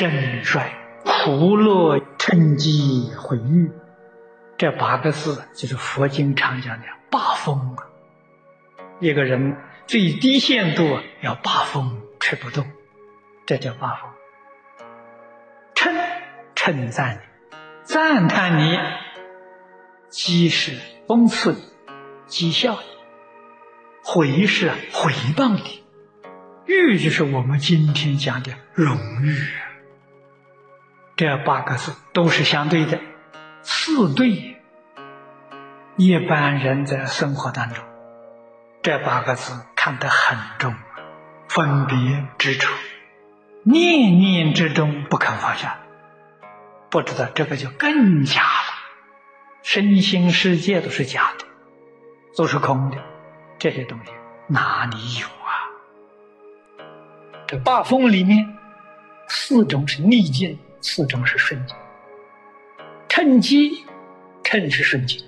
盛衰、苦乐、趁机、毁誉，这八个字就是佛经常讲的八风啊。一个人最低限度要八风吹不动，这叫八风。称称赞你，赞叹你，讥是讽刺你，讥笑你，回是回谤你，誉就是我们今天讲的荣誉。这八个字都是相对的，四对。一般人在生活当中，这八个字看得很重，分别之处，念念之中不肯放下，不知道这个就更假了。身心世界都是假的，都是空的，这些东西哪里有啊？这八风里面，四种是逆境。四种是顺境，趁机，趁是顺境，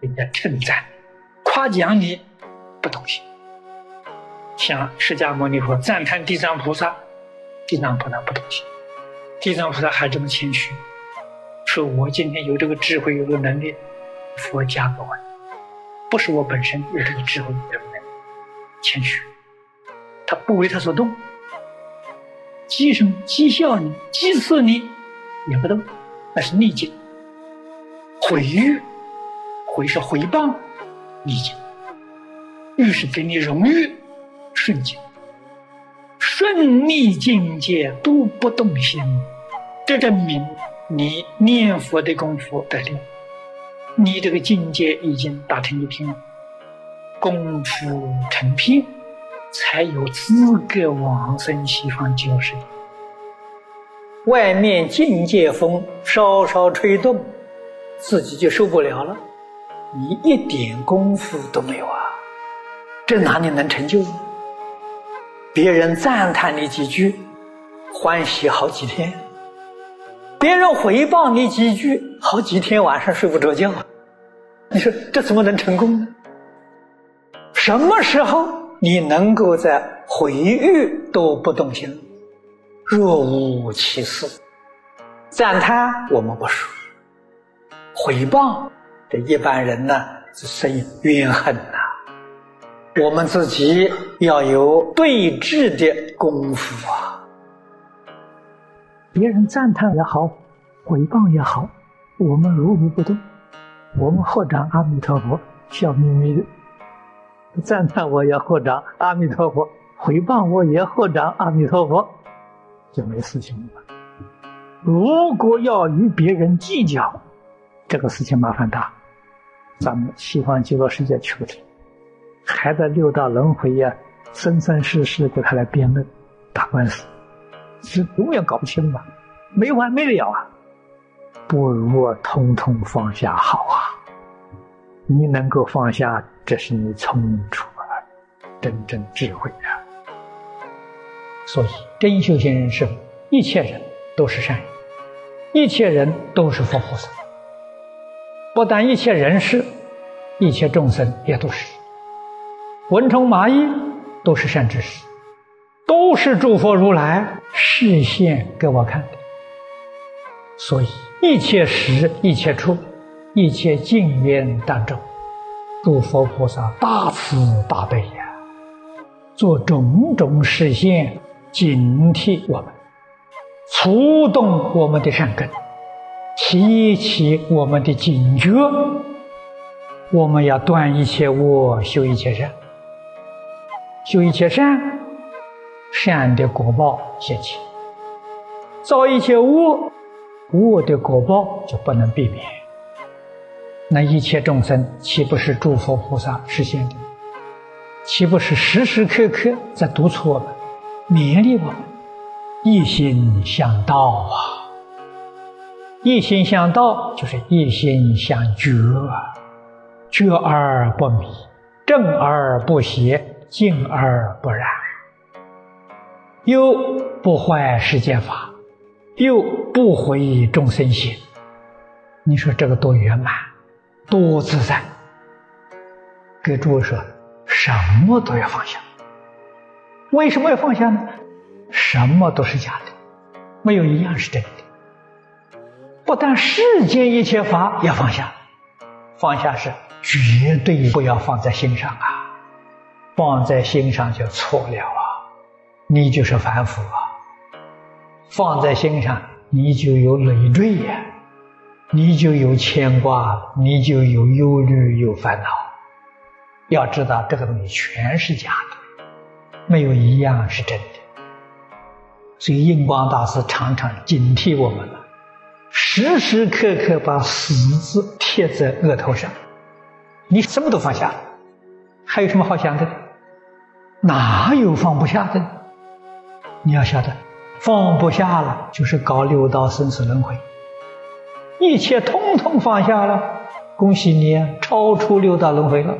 人家称赞、夸奖你，不动心。像释迦牟尼佛赞叹地藏菩萨，地藏菩萨不动心。地藏菩萨还这么谦虚，说我今天有这个智慧，有这个能力，佛加给我，不是我本身有这个智慧，有这个能力，谦虚，他不为他所动。讥声讥笑你，讥刺你，也不动，那是逆境；毁誉，毁是毁谤，逆境；誉是给你荣誉，顺境。顺逆境界都不动心，这证明你念佛的功夫得力，你这个境界已经达成一片，功夫成片。才有资格往生西方极乐。外面境界风稍稍吹动，自己就受不了了。你一点功夫都没有啊，这哪里能成就？别人赞叹你几句，欢喜好几天；别人回报你几句，好几天晚上睡不着觉。你说这怎么能成功呢？什么时候？你能够在回忆都不动心，若无其事。赞叹我们不说，回报这一般人呢，是生怨恨呐。我们自己要有对峙的功夫啊。别人赞叹也好，回报也好，我们如如不动，我们合掌阿弥陀佛，笑眯眯的。赞叹我也合掌，阿弥陀佛；回报我也合掌，阿弥陀佛，就没事情了。如果要与别人计较，这个事情麻烦大，咱们西方极乐世界去不成，还在六道轮回呀，生生世世给他来辩论、打官司，是永远搞不清吧？没完没了啊！不如我通通放下好啊！你能够放下。这是你聪明出来，真正智慧啊！所以真修行人是一切人都是善人，一切人都是佛菩萨。不但一切人是，一切众生也都是。蚊虫蚂蚁都是善知识，都是诸佛如来示现给我看的。所以一切时、一切处、一切境缘当中。诸佛菩萨大慈大悲呀，做种种实现，警惕我们，触动我们的善根，提起我们的警觉。我们要断一切恶，修一切善。修一切善，善的果报现起；造一切恶，恶的果报就不能避免。那一切众生岂不是诸佛菩萨实现的？岂不是时时刻刻在督促我们、勉励我们？一心向道啊！一心向道就是一心向觉啊！觉而不迷，正而不邪，静而不染，又不坏世间法，又不毁众生心。你说这个多圆满！多自在，给诸位说，什么都要放下。为什么要放下呢？什么都是假的，没有一样是真的。不但世间一切法要放下，放下是绝对不要放在心上啊！放在心上就错了啊！你就是凡夫啊！放在心上，你就有累赘呀，你就有牵挂，你就有忧虑，有烦恼。要知道，这个东西全是假的，没有一样是真的。所以，印光大师常常警惕我们了，时时刻刻把死字贴在额头上。你什么都放下，还有什么好想的？哪有放不下的？你要晓得，放不下了，就是搞六道生死轮回。一切通通放下了，恭喜你，超出六道轮回了。